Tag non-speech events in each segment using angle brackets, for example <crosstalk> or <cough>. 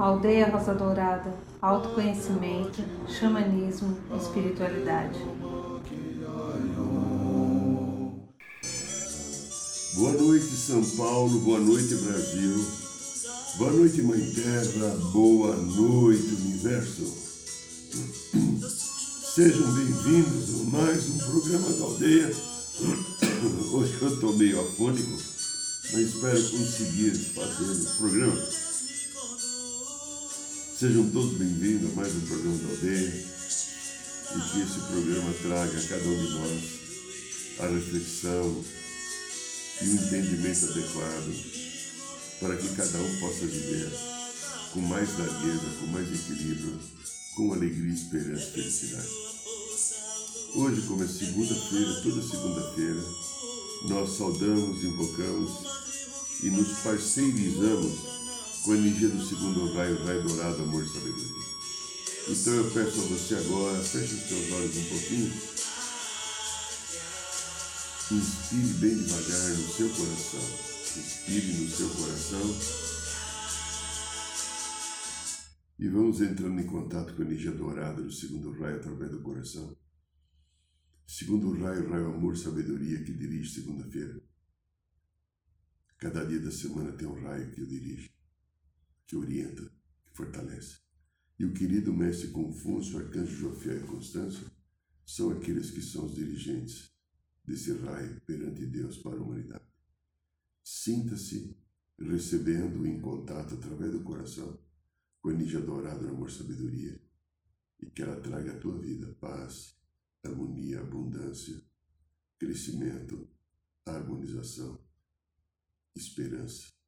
Aldeia Rosa Dourada, autoconhecimento, xamanismo, espiritualidade. Boa noite, São Paulo, boa noite, Brasil. Boa noite, Mãe Terra, boa noite, Universo. <clears throat> Sejam bem-vindos a mais um programa da aldeia. <clears throat> Hoje eu estou meio afônico, mas espero conseguir fazer o programa. Sejam todos bem-vindos a mais um programa da aldeia e que esse programa traga a cada um de nós a reflexão e o entendimento adequado para que cada um possa viver com mais largueza, com mais equilíbrio, com alegria, esperança e felicidade. Hoje, como é segunda-feira, toda segunda-feira, nós saudamos, invocamos e nos parceirizamos com a energia do segundo raio, raio dourado, amor e sabedoria. Então eu peço a você agora, feche os seus olhos um pouquinho, inspire bem devagar no seu coração Inspire no seu coração. E vamos entrando em contato com a energia dourada do segundo raio através do coração. Segundo raio, raio amor, sabedoria que dirige segunda-feira. Cada dia da semana tem um raio que eu dirijo, que orienta, que fortalece. E o querido mestre Confúcio, arcanjo Jofiel e Constância são aqueles que são os dirigentes desse raio perante Deus para a humanidade. Sinta-se recebendo em contato através do coração com a energia dourada do amor sabedoria e que ela traga à tua vida paz, harmonia, abundância, crescimento, harmonização, esperança.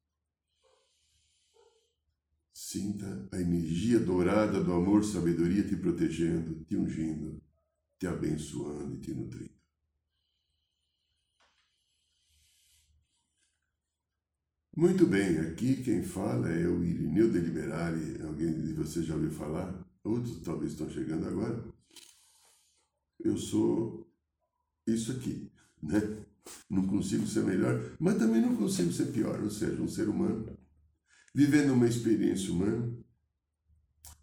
Sinta a energia dourada do amor sabedoria te protegendo, te ungindo, te abençoando e te nutrindo. Muito bem, aqui quem fala é o Irineu Deliberari. Alguém de vocês já ouviu falar? Outros talvez estão chegando agora. Eu sou isso aqui, né? Não consigo ser melhor, mas também não consigo ser pior, ou seja, um ser humano vivendo uma experiência humana.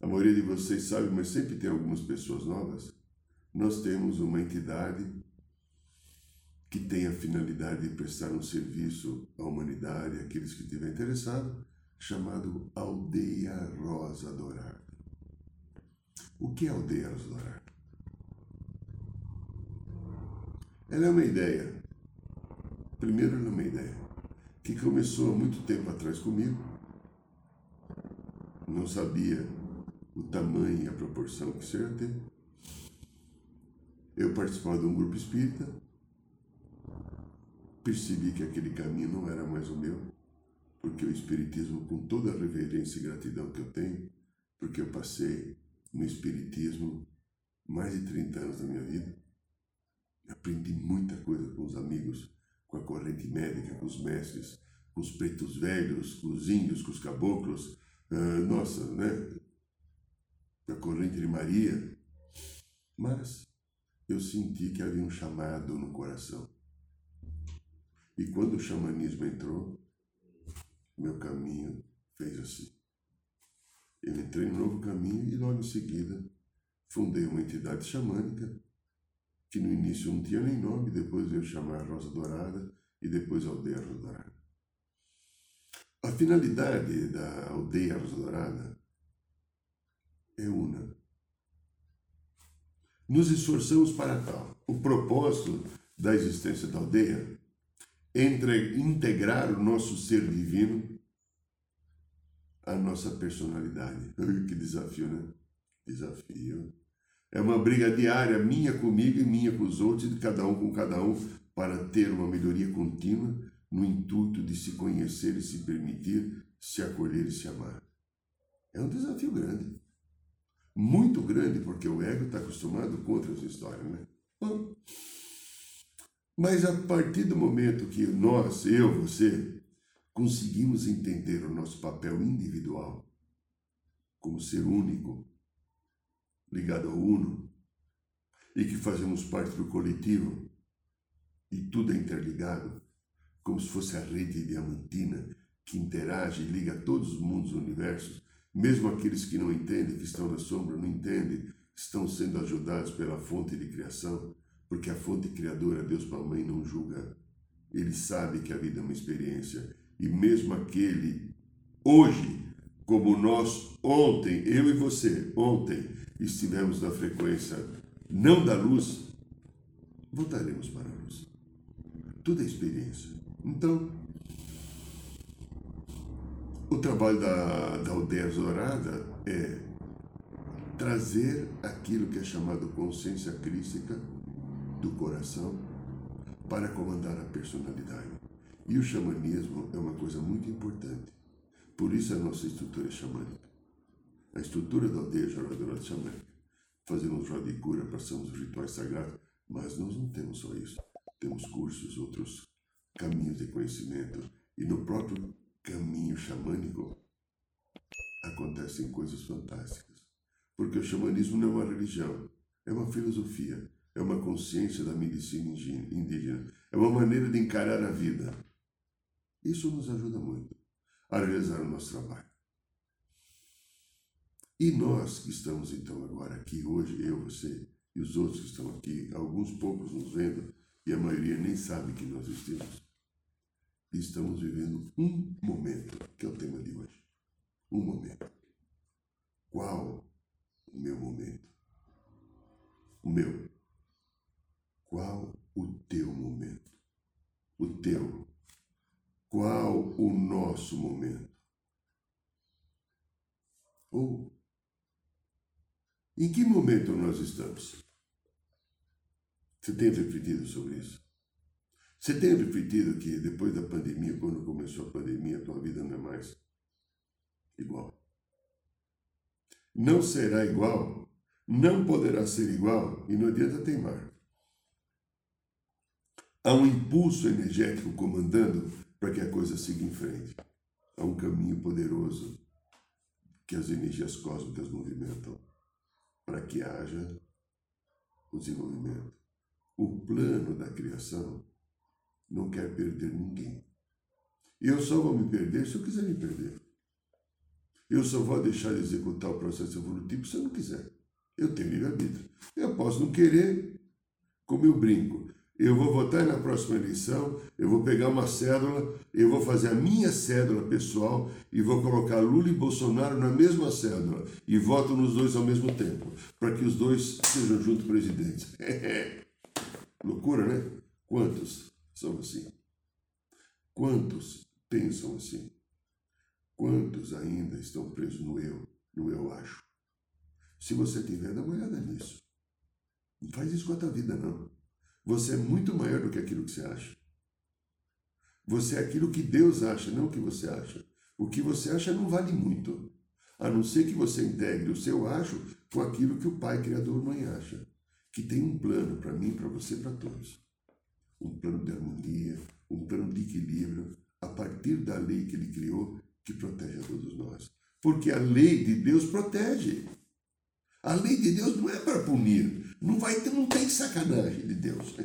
A maioria de vocês sabe, mas sempre tem algumas pessoas novas. Nós temos uma entidade que tem a finalidade de prestar um serviço à humanidade, àqueles que estiverem interessados, chamado Aldeia Rosa Dourada. O que é Aldeia Rosa Dourada? Ela é uma ideia. Primeiro, ela é uma ideia que começou há muito tempo atrás comigo. Não sabia o tamanho e a proporção que isso ia ter. Eu participava de um grupo espírita percebi que aquele caminho não era mais o meu, porque o Espiritismo, com toda a reverência e gratidão que eu tenho, porque eu passei no Espiritismo mais de 30 anos da minha vida, aprendi muita coisa com os amigos, com a corrente médica, com os mestres, com os pretos velhos, com os índios, com os caboclos, uh, nossa, né? Da corrente de Maria. Mas eu senti que havia um chamado no coração e quando o xamanismo entrou, meu caminho fez assim. Eu entrei em um novo caminho e logo em seguida fundei uma entidade xamânica que no início não tinha nem nome, depois veio chamar Rosa Dourada e depois Aldeia Rosa Dourada. A finalidade da Aldeia Dourada é una. Nos esforçamos para tal. O propósito da existência da aldeia entre integrar o nosso ser divino à nossa personalidade. Que desafio, né? Desafio. É uma briga diária, minha comigo e minha com os outros, de cada um com cada um, para ter uma melhoria contínua no intuito de se conhecer e se permitir se acolher e se amar. É um desafio grande. Muito grande, porque o ego está acostumado com outras histórias, né? Bom, mas a partir do momento que nós, eu, você, conseguimos entender o nosso papel individual como ser único, ligado ao uno, e que fazemos parte do coletivo, e tudo é interligado, como se fosse a rede diamantina que interage e liga todos os mundos do universo, Mesmo aqueles que não entendem, que estão na sombra, não entendem, estão sendo ajudados pela fonte de criação, porque a fonte criadora, Deus Pai Mãe, não julga. Ele sabe que a vida é uma experiência. E mesmo aquele, hoje, como nós, ontem, eu e você, ontem, estivemos na frequência não da luz, voltaremos para a luz. Tudo é experiência. Então, o trabalho da, da aldeia dourada é trazer aquilo que é chamado consciência crística do coração para comandar a personalidade. E o xamanismo é uma coisa muito importante. Por isso a nossa estrutura é xamânica. A estrutura da aldeia jogadora xamânica. Fazemos roda de cura, passamos os rituais sagrados, mas nós não temos só isso. Temos cursos, outros caminhos de conhecimento. E no próprio caminho xamânico acontecem coisas fantásticas. Porque o xamanismo não é uma religião, é uma filosofia, é uma consciência da medicina indígena, é uma maneira de encarar a vida. Isso nos ajuda muito a realizar o nosso trabalho. E nós que estamos então agora aqui hoje, eu, você e os outros que estão aqui, alguns poucos nos vendo, e a maioria nem sabe que nós estamos, estamos vivendo um momento, que é o tema de hoje. Um momento. Qual o meu momento? O meu. Qual o teu momento? O teu. Qual o nosso momento? Ou em que momento nós estamos? Você tem refletido sobre isso? Você tem refletido que depois da pandemia, quando começou a pandemia, a tua vida não é mais igual? Não será igual, não poderá ser igual e não adianta teimar. Há um impulso energético comandando para que a coisa siga em frente. Há um caminho poderoso que as energias cósmicas movimentam para que haja o desenvolvimento. Plano da criação não quer perder ninguém. Eu só vou me perder se eu quiser me perder. Eu só vou deixar de executar o processo evolutivo se eu não quiser. Eu tenho livre-arbítrio. Eu posso não querer, como eu brinco. Eu vou votar na próxima eleição, eu vou pegar uma cédula, eu vou fazer a minha cédula pessoal e vou colocar Lula e Bolsonaro na mesma cédula e voto nos dois ao mesmo tempo, para que os dois sejam juntos presidentes. <laughs> Loucura, né? Quantos? são assim? Quantos pensam assim? Quantos ainda estão presos no eu, no eu acho? Se você tiver, dá uma olhada nisso. Não faz isso com a tua vida, não. Você é muito maior do que aquilo que você acha. Você é aquilo que Deus acha, não o que você acha. O que você acha não vale muito, a não ser que você integre o seu acho com aquilo que o Pai Criador Mãe acha, que tem um plano para mim, para você, para todos um plano de harmonia, um plano de equilíbrio, a partir da lei que ele criou, que protege a todos nós. Porque a lei de Deus protege. A lei de Deus não é para punir. Não, vai ter, não tem sacanagem de Deus. <laughs>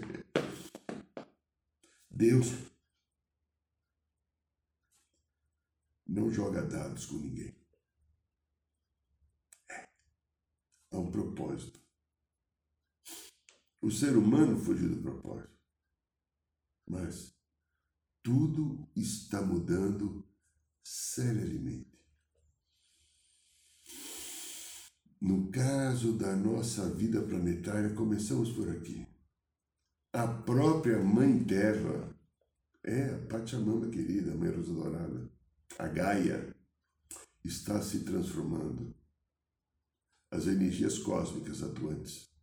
Deus não joga dados com ninguém. É. Há um propósito. O ser humano fugiu do propósito. Mas tudo está mudando seriamente. No caso da nossa vida planetária, começamos por aqui. A própria Mãe Terra, é a Pachamama querida, a Mãe Rosa Dourada, a Gaia, está se transformando. As energias cósmicas atuantes.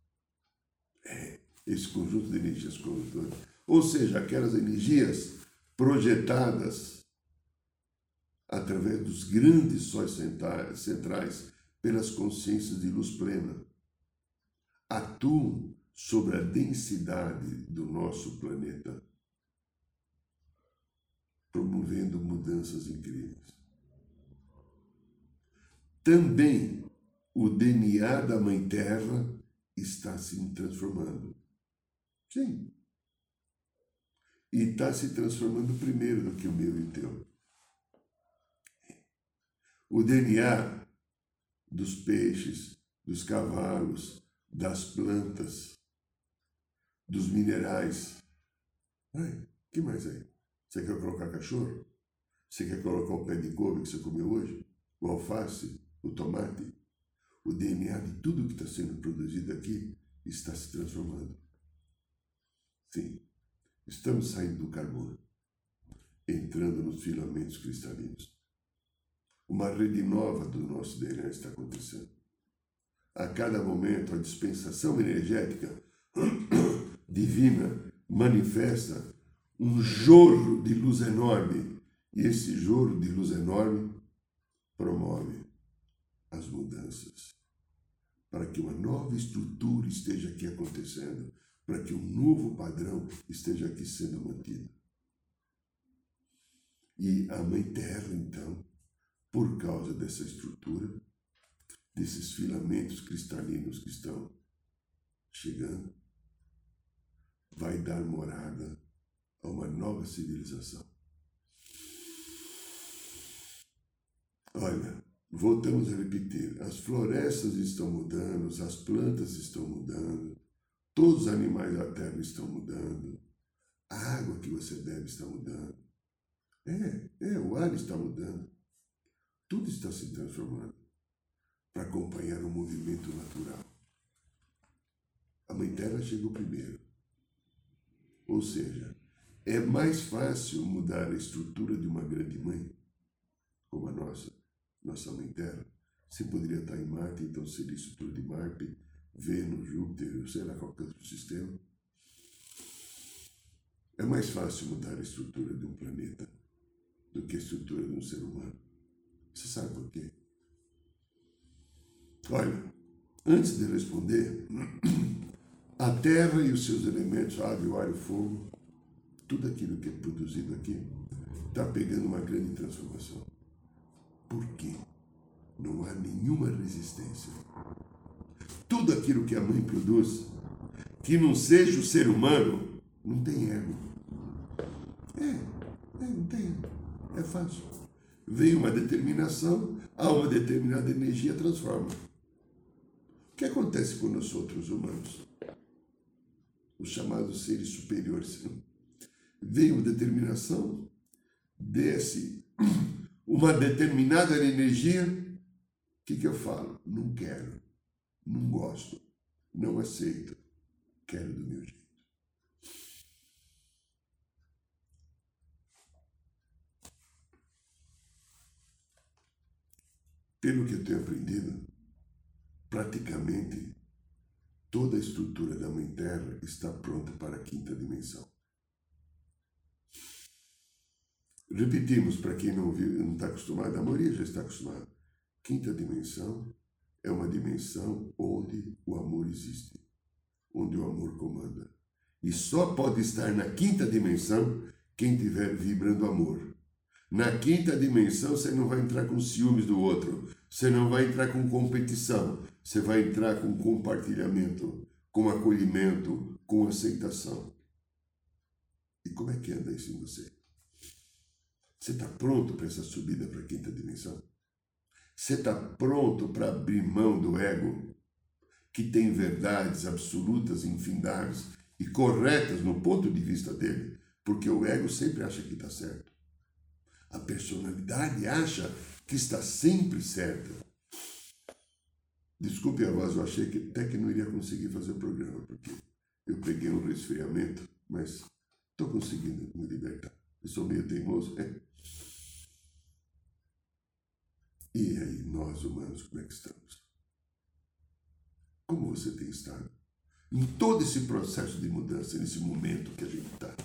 É, esse conjunto de energias cósmicas ou seja, aquelas energias projetadas através dos grandes sóis centrais pelas consciências de luz plena, atuam sobre a densidade do nosso planeta, promovendo mudanças incríveis. Também o DNA da Mãe Terra está se transformando. Sim e está se transformando primeiro do que o meu e o teu. O DNA dos peixes, dos cavalos, das plantas, dos minerais. Ai, que mais aí? Você quer colocar cachorro? Você quer colocar o pé de couve que você comeu hoje? O alface? O tomate? O DNA de tudo que está sendo produzido aqui está se transformando. Sim, estamos saindo do carbono, entrando nos filamentos cristalinos. Uma rede nova do nosso DNA está acontecendo. A cada momento, a dispensação energética <coughs> divina manifesta um jorro de luz enorme. E esse jorro de luz enorme promove as mudanças para que uma nova estrutura esteja aqui acontecendo para que um novo padrão esteja aqui sendo mantido. E a Mãe Terra, então, por causa dessa estrutura, desses filamentos cristalinos que estão chegando, vai dar morada a uma nova civilização. Olha, voltamos a repetir: as florestas estão mudando, as plantas estão mudando, Todos os animais da terra estão mudando. A água que você bebe está mudando. É, é, o ar está mudando. Tudo está se transformando para acompanhar o movimento natural. A Mãe Terra chegou primeiro. Ou seja, é mais fácil mudar a estrutura de uma grande mãe, como a nossa, nossa Mãe Terra. Você poderia estar em Marte, então seria estrutura de Marte Vênus, Júpiter, sei lá qual que é o sistema. É mais fácil mudar a estrutura de um planeta do que a estrutura de um ser humano. Você sabe por quê? Olha, antes de responder, <clears throat> a Terra e os seus elementos, água, o ar e o fogo, tudo aquilo que é produzido aqui, está pegando uma grande transformação. Por quê? Não há nenhuma resistência tudo aquilo que a mãe produz, que não seja o ser humano, não tem ego. É, é não tem ego. É fácil. Vem uma determinação, há uma determinada energia, transforma. O que acontece com nós outros humanos? Os chamados seres superiores. Vem uma determinação, desce uma determinada energia, o que, que eu falo? Não quero. Não gosto, não aceito, quero do meu jeito. Pelo que eu tenho aprendido, praticamente toda a estrutura da Mãe Terra está pronta para a quinta dimensão. Repetimos para quem não está acostumado, a maioria já está acostumada. Quinta dimensão é uma dimensão onde o amor existe, onde o amor comanda. E só pode estar na quinta dimensão quem estiver vibrando amor. Na quinta dimensão você não vai entrar com ciúmes do outro, você não vai entrar com competição, você vai entrar com compartilhamento, com acolhimento, com aceitação. E como é que anda isso em você? Você está pronto para essa subida para a quinta dimensão? Você está pronto para abrir mão do ego, que tem verdades absolutas, infindáveis e corretas no ponto de vista dele? Porque o ego sempre acha que está certo. A personalidade acha que está sempre certa. Desculpe a voz, eu achei que até que não iria conseguir fazer o programa, porque eu peguei um resfriamento, mas estou conseguindo me libertar. Eu sou meio teimoso, é. E aí, nós humanos, como é que estamos? Como você tem estado? Em todo esse processo de mudança, nesse momento que a gente está.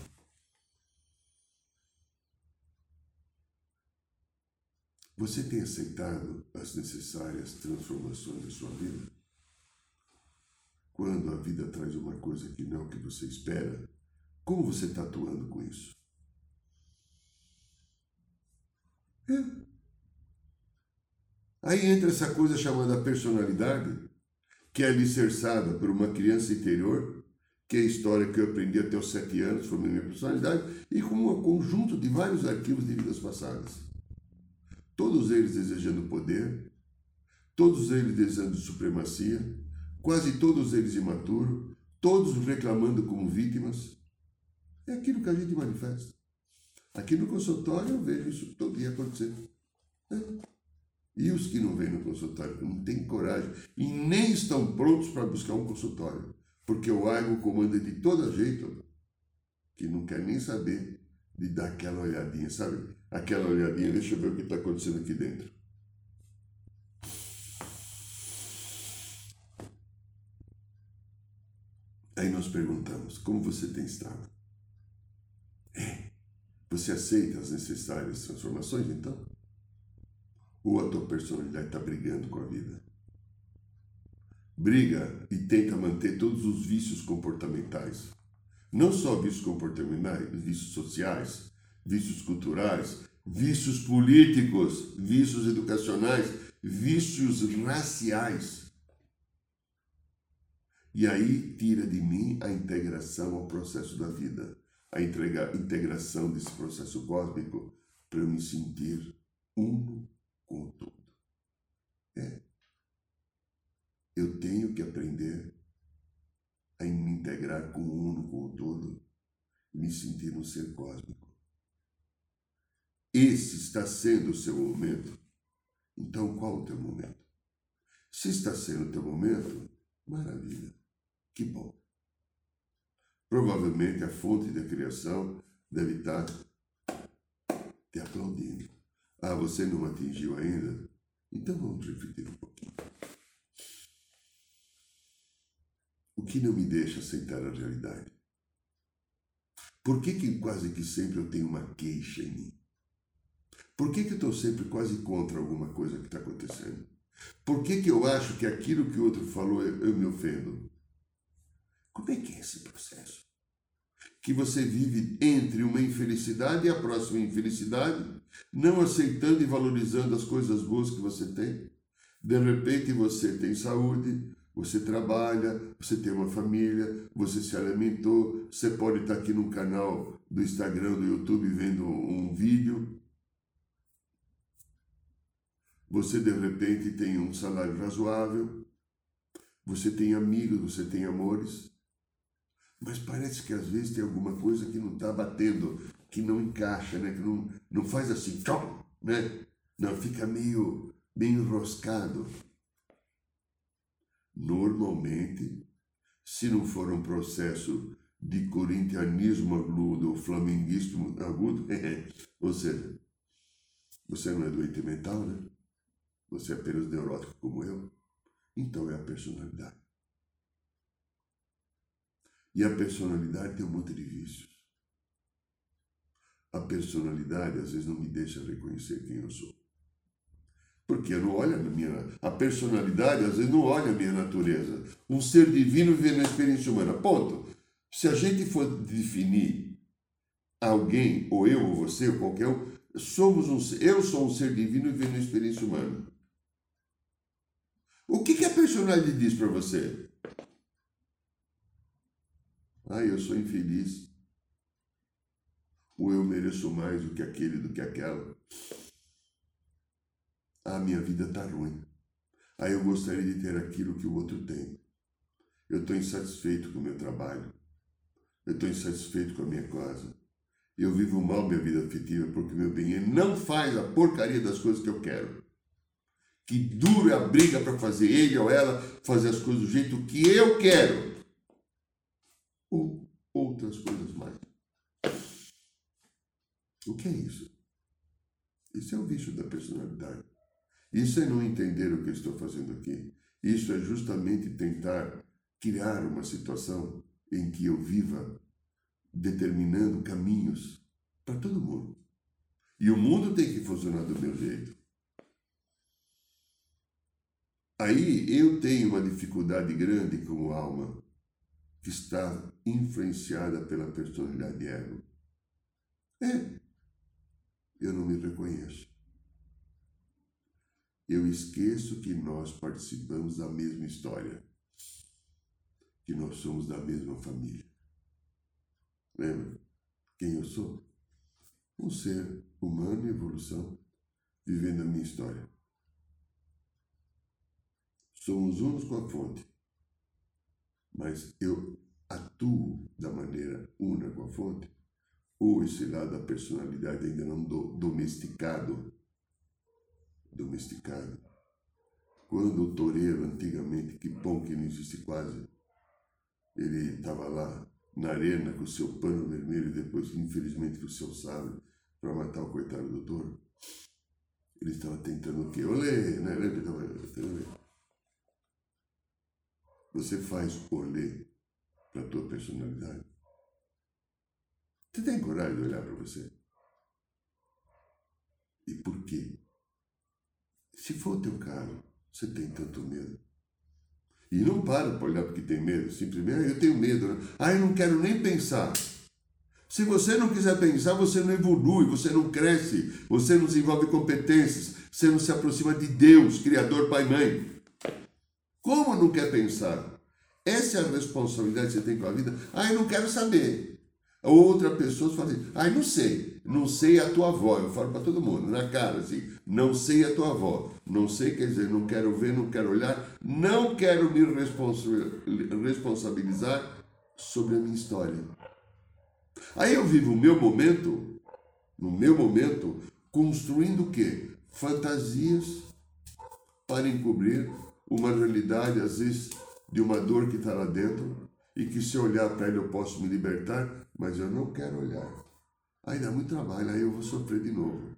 Você tem aceitado as necessárias transformações da sua vida? Quando a vida traz uma coisa que não é o que você espera, como você está atuando com isso? É. Aí entra essa coisa chamada personalidade, que é alicerçada por uma criança interior, que é a história que eu aprendi até os sete anos, formei minha personalidade, e com um conjunto de vários arquivos de vidas passadas. Todos eles desejando poder, todos eles desejando supremacia, quase todos eles imaturos, todos reclamando como vítimas. É aquilo que a gente manifesta. Aqui no consultório eu vejo isso todo dia acontecendo. É. E os que não vêm no consultório, não têm coragem e nem estão prontos para buscar um consultório, porque o ego comanda de todo jeito, que não quer nem saber de dar aquela olhadinha, sabe? Aquela olhadinha, deixa eu ver o que está acontecendo aqui dentro. Aí nós perguntamos: como você tem estado? É. Você aceita as necessárias transformações, então? Ou a tua personalidade está brigando com a vida? Briga e tenta manter todos os vícios comportamentais. Não só vícios comportamentais, vícios sociais, vícios culturais, vícios políticos, vícios educacionais, vícios raciais. E aí tira de mim a integração ao processo da vida, a integração desse processo cósmico para eu me sentir uno com tudo. É. Eu tenho que aprender a me integrar com o uno, com o todo, me sentir um ser cósmico. Esse está sendo o seu momento. Então, qual o teu momento? Se está sendo o teu momento, maravilha. Que bom. Provavelmente a fonte da criação deve estar te aplaudindo. Ah, você não atingiu ainda? Então vamos refletir um pouquinho. O que não me deixa aceitar a realidade? Por que, que quase que sempre eu tenho uma queixa em mim? Por que, que eu estou sempre quase contra alguma coisa que está acontecendo? Por que, que eu acho que aquilo que o outro falou eu me ofendo? Como é que é esse processo? Que você vive entre uma infelicidade e a próxima infelicidade, não aceitando e valorizando as coisas boas que você tem. De repente você tem saúde, você trabalha, você tem uma família, você se alimentou, você pode estar aqui no canal do Instagram, do YouTube vendo um vídeo. Você de repente tem um salário razoável, você tem amigos, você tem amores, mas parece que às vezes tem alguma coisa que não está batendo, que não encaixa, né? que não, não faz assim, tchau, né? Não, fica meio, meio enroscado. Normalmente, se não for um processo de corintianismo agudo ou flamenguismo agudo, <laughs> ou seja, você não é doente mental, né? Você é apenas neurótico como eu. Então é a personalidade. E a personalidade tem um monte de vícios. A personalidade às vezes não me deixa reconhecer quem eu sou. Porque eu não olho a minha. A personalidade às vezes não olha a minha natureza. Um ser divino vive na experiência humana. Ponto. Se a gente for definir alguém, ou eu, ou você, ou qualquer um, somos um eu sou um ser divino vivendo na experiência humana. O que, que a personalidade diz para você? Ah, eu sou infeliz. Ou eu mereço mais do que aquele, do que aquela. Ah, minha vida está ruim. Ah, eu gostaria de ter aquilo que o outro tem. Eu estou insatisfeito com o meu trabalho. Eu estou insatisfeito com a minha casa. Eu vivo mal minha vida afetiva porque meu bem não faz a porcaria das coisas que eu quero. Que duro é a briga para fazer ele ou ela fazer as coisas do jeito que eu quero ou outras coisas mais. O que é isso? Isso é o vício da personalidade. Isso é não entender o que eu estou fazendo aqui. Isso é justamente tentar criar uma situação em que eu viva determinando caminhos para todo mundo. E o mundo tem que funcionar do meu jeito. Aí eu tenho uma dificuldade grande como alma que está influenciada pela personalidade ego. É, eu não me reconheço. Eu esqueço que nós participamos da mesma história, que nós somos da mesma família. Lembra quem eu sou? Um ser humano em evolução, vivendo a minha história. somos unos com a fonte. Mas eu atuo da maneira una com a fonte, ou esse lado da personalidade ainda não do, domesticado. Domesticado. Quando o toureiro, antigamente, que bom que não existe quase, ele estava lá na arena com o seu pano vermelho depois, infelizmente, com o seu sabre para matar o coitado do touro. Ele estava tentando o quê? Olê, né? Olê. Você faz olê para a tua personalidade. Você tem coragem de olhar para você? E por quê? Se for o teu caso, você tem tanto medo. E não para para olhar porque tem medo, simplesmente, ah, eu tenho medo. Né? Ah, eu não quero nem pensar. Se você não quiser pensar, você não evolui, você não cresce, você não desenvolve competências, você não se aproxima de Deus, Criador, Pai, Mãe. Como não quer pensar? Essa é a responsabilidade que você tem com a vida. Ah, eu não quero saber. Outra pessoa fala assim, ah, não sei, não sei a tua avó. Eu falo para todo mundo, na cara, assim, não sei a tua avó. Não sei, quer dizer, não quero ver, não quero olhar, não quero me responsabilizar sobre a minha história. Aí eu vivo o meu momento, no meu momento, construindo o quê? Fantasias para encobrir uma realidade, às vezes, de uma dor que está lá dentro e que se eu olhar para ele eu posso me libertar, mas eu não quero olhar. Aí dá muito trabalho, aí eu vou sofrer de novo.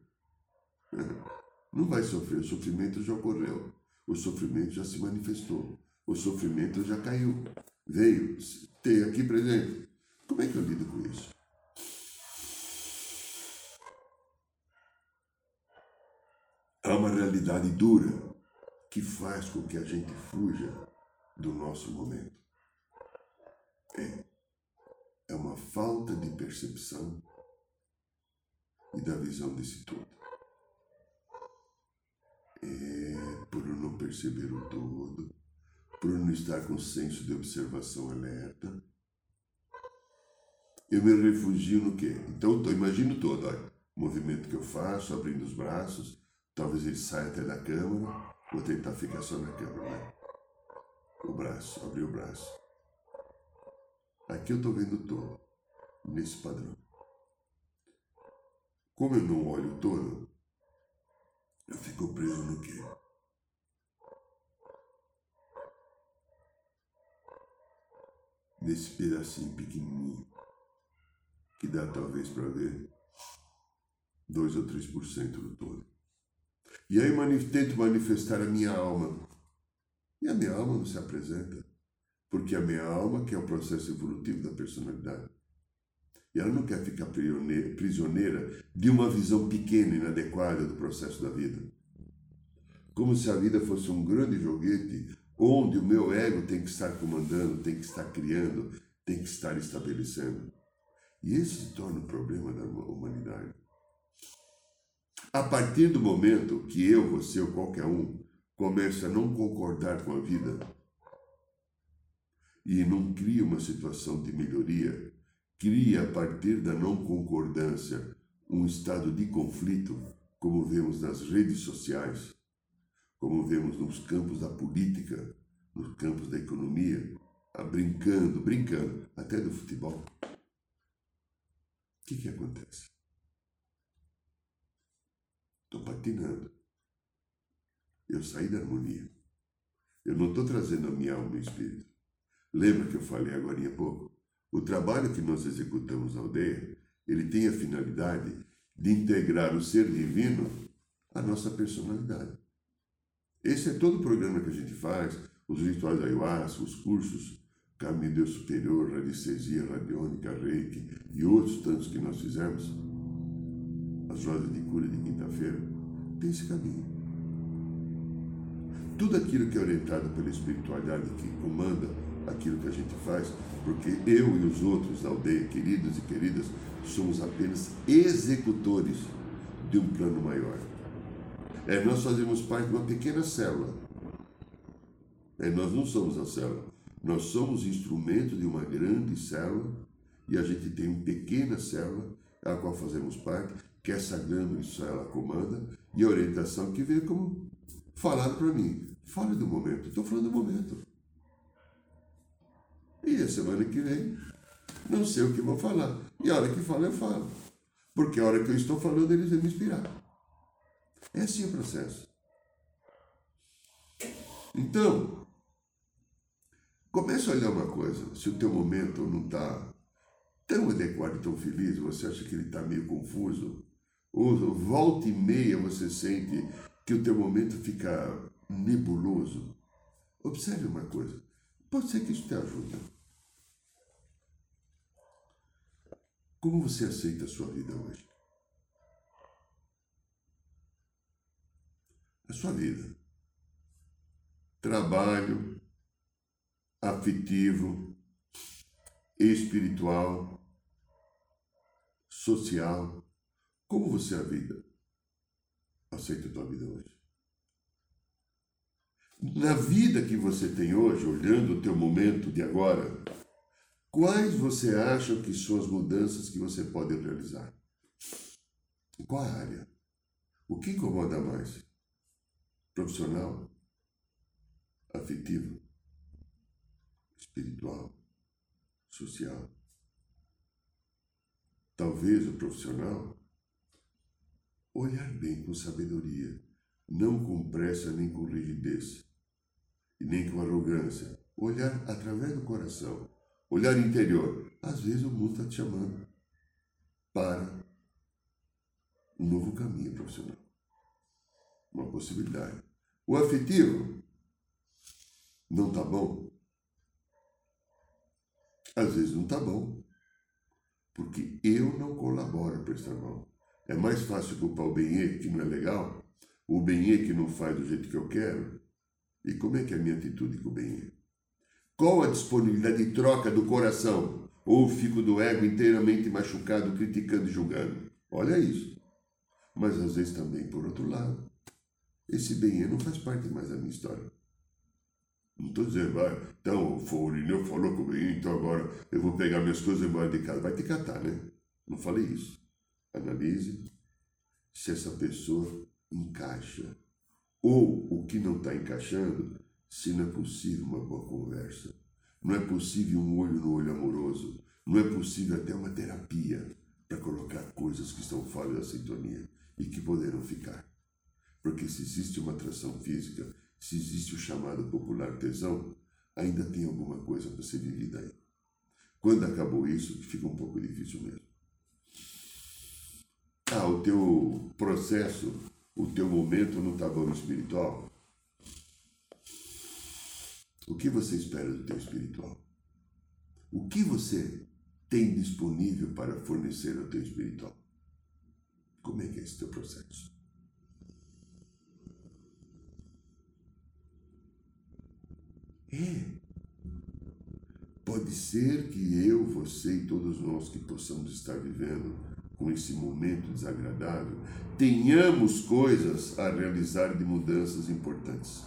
<laughs> Não vai sofrer, o sofrimento já ocorreu, o sofrimento já se manifestou, o sofrimento já caiu, veio, tem aqui presente. Como é que eu lido com isso? Há uma realidade dura que faz com que a gente fuja do nosso momento. É, é uma falta de percepção e da visão desse todo. É por não perceber o todo, por não estar com senso de observação alerta. Eu me refugio no quê? Então, eu imagino todo, olha, o movimento que eu faço, abrindo os braços, talvez ele saia até da câmera, vou tentar ficar só na câmera, né? O braço, abrir o braço. Aqui eu estou vendo todo, nesse padrão. Como eu não olho todo, eu fico preso no quê? Nesse pedacinho pequenininho, que dá talvez para ver 2 ou 3% do todo. E aí tento manifestar a minha alma. E a minha alma não se apresenta. Porque a minha alma quer o processo evolutivo da personalidade. E ela não quer ficar prisioneira de uma visão pequena e inadequada do processo da vida. Como se a vida fosse um grande joguete onde o meu ego tem que estar comandando, tem que estar criando, tem que estar estabelecendo. E esse se torna um problema da humanidade. A partir do momento que eu, você ou qualquer um começa a não concordar com a vida, e não cria uma situação de melhoria, cria a partir da não concordância um estado de conflito, como vemos nas redes sociais, como vemos nos campos da política, nos campos da economia, brincando, brincando, até do futebol. O que, que acontece? Estou patinando. Eu saí da harmonia. Eu não estou trazendo a minha alma e espírito. Lembra que eu falei agora há pouco? O trabalho que nós executamos na aldeia, ele tem a finalidade de integrar o ser divino à nossa personalidade. Esse é todo o programa que a gente faz, os rituais da ayahuasca, os cursos Caminho Deus Superior, Radiestesia, Radiônica, Reiki e outros tantos que nós fizemos, as rodas de cura de quinta-feira, tem esse caminho. Tudo aquilo que é orientado pela espiritualidade que comanda aquilo que a gente faz, porque eu e os outros da aldeia, queridos e queridas, somos apenas executores de um plano maior. É, nós fazemos parte de uma pequena célula. É, nós não somos a célula. Nós somos instrumento de uma grande célula e a gente tem uma pequena célula a qual fazemos parte, que essa grande célula comanda e a orientação que veio como falado para mim. Fale do momento. Estou falando do momento. E a semana que vem, não sei o que vou falar. E a hora que falo, eu falo. Porque a hora que eu estou falando, eles vão me inspirar. É assim o processo. Então, comece a olhar uma coisa. Se o teu momento não está tão adequado, tão feliz, você acha que ele está meio confuso, ou volta e meia você sente que o teu momento fica nebuloso, observe uma coisa. Pode ser que isso te ajude. Como você aceita a sua vida hoje? A sua vida. Trabalho, afetivo, espiritual, social. Como você a vida? Aceita a tua vida hoje. Na vida que você tem hoje, olhando o teu momento de agora, quais você acha que são as mudanças que você pode realizar? Qual a área? O que incomoda mais? Profissional? Afetivo? Espiritual? Social? Talvez o profissional olhar bem com sabedoria, não com pressa nem com rigidez e nem com arrogância. Olhar através do coração, olhar interior. Às vezes o mundo está te chamando para um novo caminho profissional, uma possibilidade. O afetivo não está bom. Às vezes não está bom, porque eu não colaboro para estar bom. É mais fácil culpar o bem que não é legal, o bem que não faz do jeito que eu quero, e como é que é a minha atitude com o bem? Qual a disponibilidade de troca do coração? Ou fico do ego inteiramente machucado, criticando e julgando? Olha isso. Mas às vezes também, por outro lado, esse bem não faz parte mais da minha história. Não estou dizendo, vai, então o Fourinho falou comigo, então agora eu vou pegar minhas coisas e embora de casa. Vai te catar, né? Não falei isso. Analise se essa pessoa encaixa ou o que não está encaixando, se não é possível uma boa conversa, não é possível um olho no olho amoroso, não é possível até uma terapia para colocar coisas que estão fora da sintonia e que poderão ficar. Porque se existe uma atração física, se existe o chamado popular tesão, ainda tem alguma coisa para ser vivida aí. Quando acabou isso, fica um pouco difícil mesmo. Ah, o teu processo o teu momento não está bom espiritual? O que você espera do teu espiritual? O que você tem disponível para fornecer ao teu espiritual? Como é que é esse teu processo? É. Pode ser que eu, você e todos nós que possamos estar vivendo com esse momento desagradável, tenhamos coisas a realizar de mudanças importantes.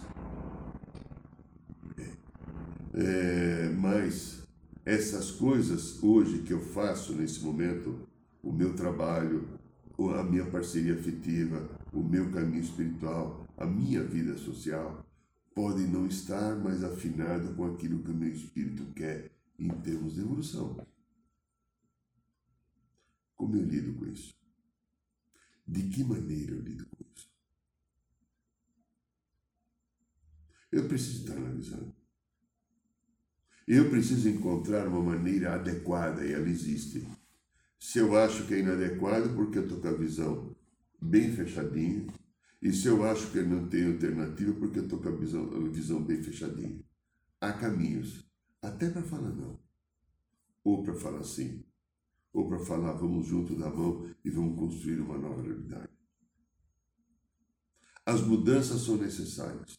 É, mas essas coisas hoje que eu faço nesse momento, o meu trabalho, a minha parceria afetiva, o meu caminho espiritual, a minha vida social, podem não estar mais afinado com aquilo que o meu espírito quer em termos de evolução. Como eu lido com isso? De que maneira eu lido com isso? Eu preciso estar analisando. Eu preciso encontrar uma maneira adequada e ela existe. Se eu acho que é inadequado, porque eu estou com a visão bem fechadinha, e se eu acho que não tem alternativa, porque eu estou com a visão, a visão bem fechadinha. Há caminhos, até para falar não, ou para falar sim ou para falar vamos junto da mão e vamos construir uma nova realidade. As mudanças são necessárias.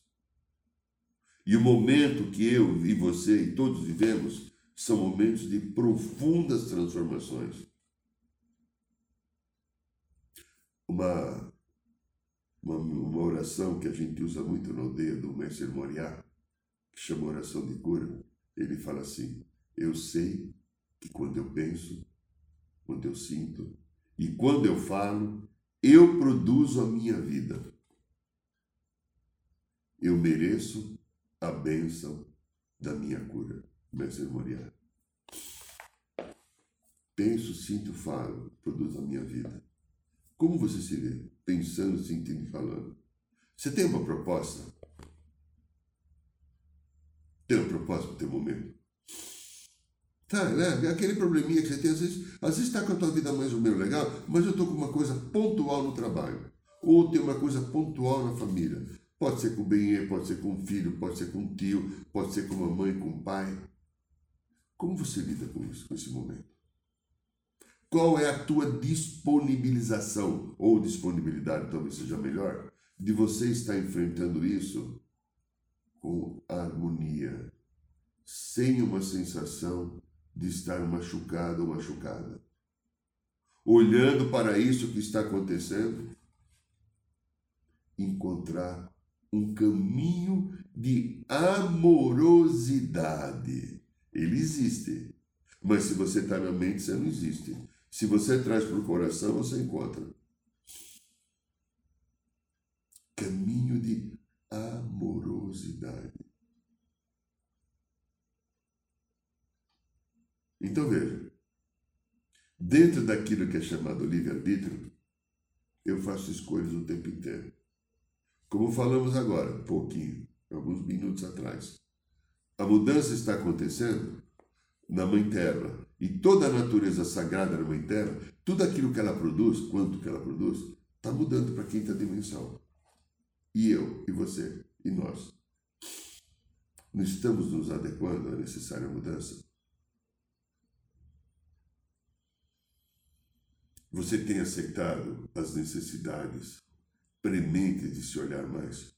E o momento que eu e você e todos vivemos são momentos de profundas transformações. Uma, uma, uma oração que a gente usa muito na aldeia do Mestre Moriá, que chama oração de cura, ele fala assim: Eu sei que quando eu penso, quando eu sinto e quando eu falo, eu produzo a minha vida. eu mereço a bênção da minha cura. Mestre Moriá. Penso, sinto, falo, produzo a minha vida. Como você se vê? Pensando, sentindo e falando. Você tem uma proposta? Tem uma proposta para o teu momento? Tá, né? Aquele probleminha que você tem, às vezes, às vezes está com a tua vida mais ou menos legal, mas eu estou com uma coisa pontual no trabalho. Ou tem uma coisa pontual na família. Pode ser com o bem pode ser com o filho, pode ser com o tio, pode ser com a mãe, com o pai. Como você lida com isso, com esse momento? Qual é a tua disponibilização, ou disponibilidade talvez seja melhor, de você estar enfrentando isso com harmonia, sem uma sensação de estar machucado ou machucada. Olhando para isso que está acontecendo, encontrar um caminho de amorosidade. Ele existe. Mas se você está na mente, você não existe. Se você traz para o coração, você encontra. Caminho de amorosidade. Então veja, dentro daquilo que é chamado livre-arbítrio, eu faço escolhas o tempo inteiro. Como falamos agora, pouquinho, alguns minutos atrás. A mudança está acontecendo na Mãe Terra. E toda a natureza sagrada da Mãe Terra, tudo aquilo que ela produz, quanto que ela produz, está mudando para a quinta dimensão. E eu, e você, e nós. Não estamos nos adequando à necessária mudança? Você tem aceitado as necessidades prementes de se olhar mais?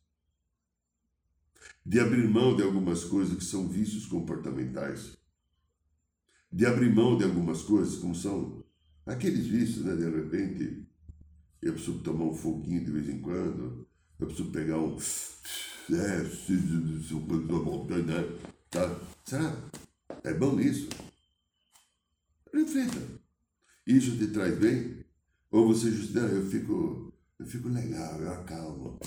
De abrir mão de algumas coisas que são vícios comportamentais? De abrir mão de algumas coisas como são aqueles vícios, né? De repente, eu preciso tomar um foguinho de vez em quando, eu preciso pegar um. É, né? Tá? Será? É bom isso? Reflita. Isso te traz bem? Ou você justiça, eu fico, eu fico legal, eu acalmo.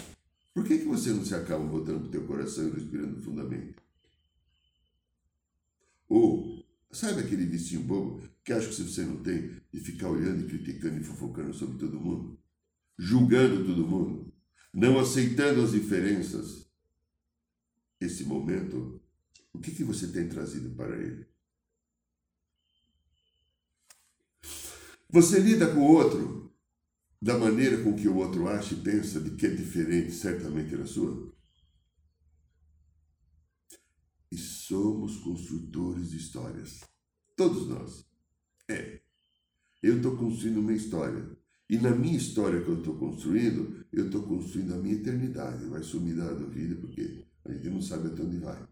Por que, que você não se acalma voltando para o teu coração e respirando profundamente? Ou, sabe aquele vicinho bobo que acho que você não tem de ficar olhando e criticando e fofocando sobre todo mundo? Julgando todo mundo? Não aceitando as diferenças? Esse momento, o que, que você tem trazido para ele? Você lida com o outro da maneira com que o outro acha e pensa de que é diferente, certamente, da sua? E somos construtores de histórias. Todos nós. É. Eu estou construindo uma história. E na minha história que eu estou construindo, eu estou construindo a minha eternidade. Vai sumir da vida porque a gente não sabe até onde vai.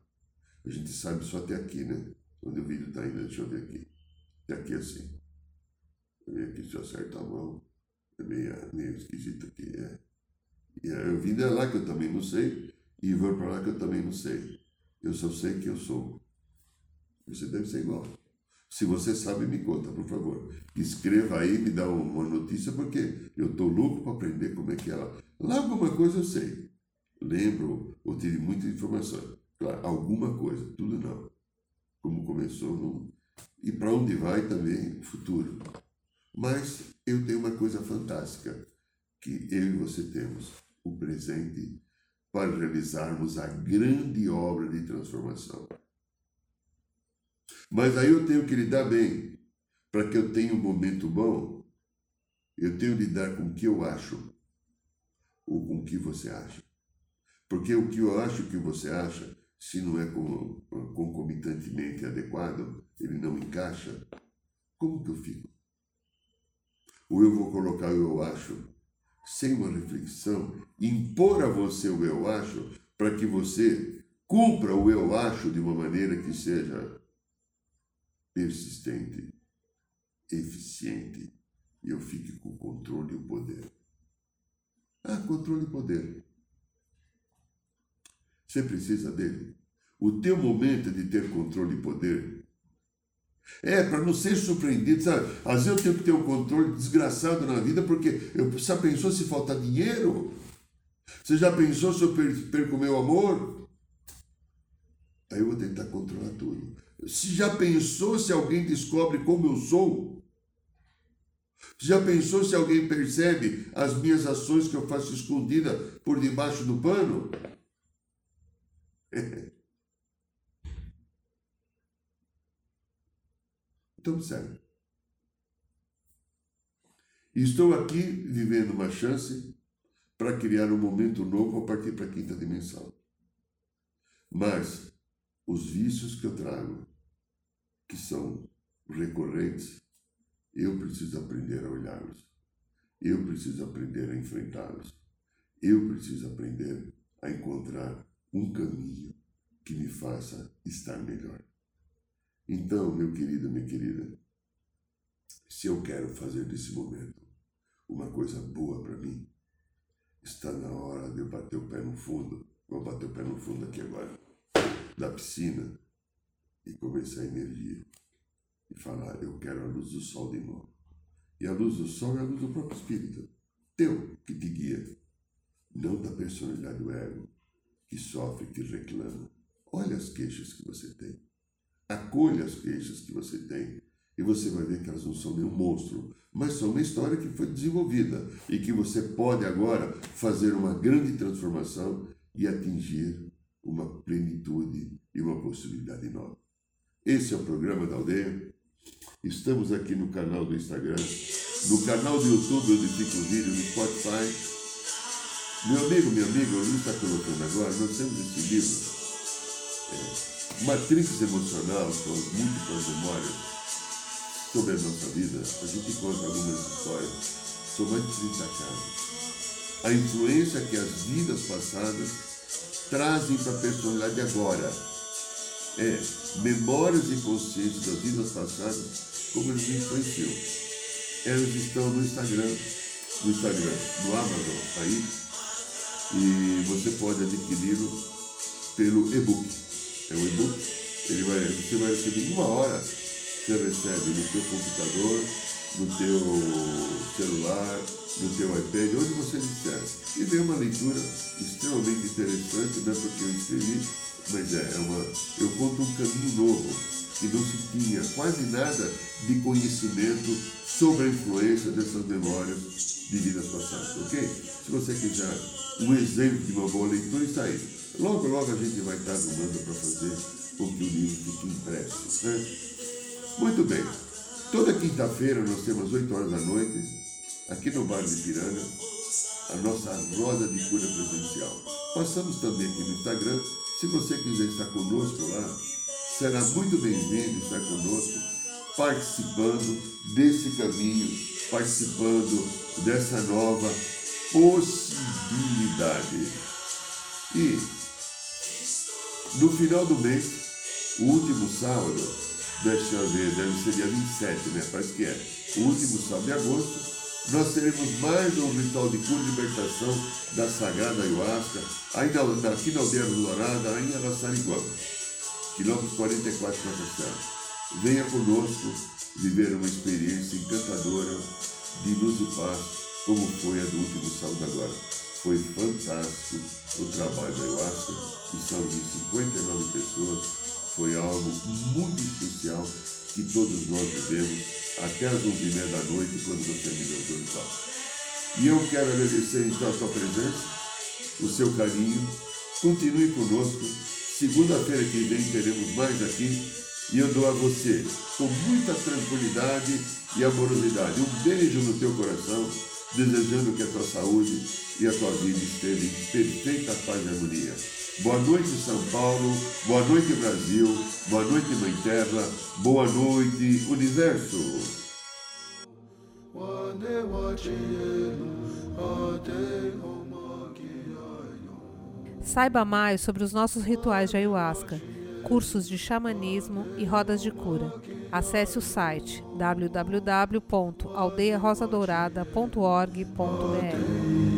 A gente sabe só até aqui, né? Onde o vídeo está indo, deixa eu ver aqui. Até aqui assim meio que se acerta a mão. É meio, meio esquisito aqui. É. E a vida é lá que eu também não sei, e vou para lá que eu também não sei. Eu só sei que eu sou. Você deve ser igual. Se você sabe, me conta, por favor. Escreva aí, me dá uma notícia, porque eu estou louco para aprender como é que ela. Lá alguma coisa eu sei. Lembro ou tive muita informação. Claro, alguma coisa, tudo não. Como começou, não. E para onde vai também, futuro. Mas eu tenho uma coisa fantástica que eu e você temos: o presente para realizarmos a grande obra de transformação. Mas aí eu tenho que lidar bem. Para que eu tenha um momento bom, eu tenho que lidar com o que eu acho ou com o que você acha. Porque o que eu acho que você acha, se não é concomitantemente adequado, ele não encaixa, como que eu fico? Ou eu vou colocar o eu acho sem uma reflexão, impor a você o eu acho para que você cumpra o eu acho de uma maneira que seja persistente, eficiente e eu fique com o controle e o poder. Ah, controle e poder. Você precisa dele. O teu momento de ter controle e poder é, para não ser surpreendido, sabe? Às vezes eu tenho que ter um controle desgraçado na vida, porque eu já pensou se faltar dinheiro? Você já pensou se eu perco meu amor? Aí eu vou tentar controlar tudo. Se já pensou se alguém descobre como eu sou? Já pensou se alguém percebe as minhas ações que eu faço escondida por debaixo do pano? <laughs> então, sério. Estou aqui vivendo uma chance para criar um momento novo a partir para a quinta dimensão. Mas os vícios que eu trago, que são recorrentes, eu preciso aprender a olhá-los. Eu preciso aprender a enfrentá-los. Eu preciso aprender a encontrar um caminho que me faça estar melhor. Então, meu querido, minha querida, se eu quero fazer desse momento uma coisa boa para mim, está na hora de eu bater o pé no fundo. Vou bater o pé no fundo aqui agora, da piscina, e começar a energia e falar: Eu quero a luz do sol de novo. E a luz do sol é a luz do próprio Espírito, teu, que te guia, não da personalidade do ego, que sofre, que reclama. Olha as queixas que você tem. Acolha as queixas que você tem. E você vai ver que elas não são nenhum monstro, mas são uma história que foi desenvolvida e que você pode agora fazer uma grande transformação e atingir uma plenitude e uma possibilidade nova. Esse é o programa da aldeia. Estamos aqui no canal do Instagram, no canal do YouTube, onde fica o vídeo, no Spotify. Meu amigo, minha amiga, o Luiz está colocando agora, nós temos esse livro, é, Matrix Emocional, as múltiplas memórias sobre a nossa vida. A gente conta algumas histórias, são mais de 30 casos. A influência que as vidas passadas trazem para a personalidade agora. É, memórias consciências das vidas passadas como eles influenciam. Elas estão no Instagram, no Instagram, no Amazon, aí, e você pode adquiri-lo pelo e-book. É um e-book, ele vai, você vai receber em uma hora, você recebe no seu computador, no teu celular, no teu iPad, onde você disser. E vem uma leitura extremamente interessante, não é porque eu escrevi, mas é, é uma, eu conto um caminho novo que não se tinha quase nada de conhecimento sobre a influência dessas memórias de vidas passadas, ok? Se você quiser um exemplo de uma boa leitura, está aí. Logo, logo a gente vai estar arrumando para fazer com que o livro fique impresso. Né? Muito bem. Toda quinta-feira nós temos 8 horas da noite, aqui no bairro de Piranga, a nossa roda de cura presencial. Passamos também aqui no Instagram. Se você quiser estar conosco lá, será muito bem-vindo estar conosco, participando desse caminho, participando dessa nova possibilidade. E no final do mês, o último sábado, deixa eu ver, deve ser dia 27, né? Parece que é. O último sábado de agosto, nós teremos mais um ritual de cura e libertação da Sagrada Ayahuasca, ainda aqui na Aldeia Dourada, ainda em Araçariguama quilômetro 44 para Venha conosco viver uma experiência encantadora de luz e paz, como foi a do último sábado agora. Foi fantástico o trabalho da Ayahuasca, que são de 59 pessoas. Foi algo muito especial que todos nós vivemos até as 11h30 da noite, quando nós terminamos o ritual. E eu quero agradecer então a sua presença, o seu carinho. Continue conosco Segunda-feira que vem teremos mais aqui e eu dou a você com muita tranquilidade e amorosidade. Um beijo no teu coração, desejando que a tua saúde e a tua vida estejam em perfeita paz e harmonia. Boa noite, São Paulo. Boa noite, Brasil. Boa noite, Mãe Terra. Boa noite, Universo. Saiba mais sobre os nossos rituais de ayahuasca, cursos de xamanismo e rodas de cura. Acesse o site www.aldeiarosadourada.org.br.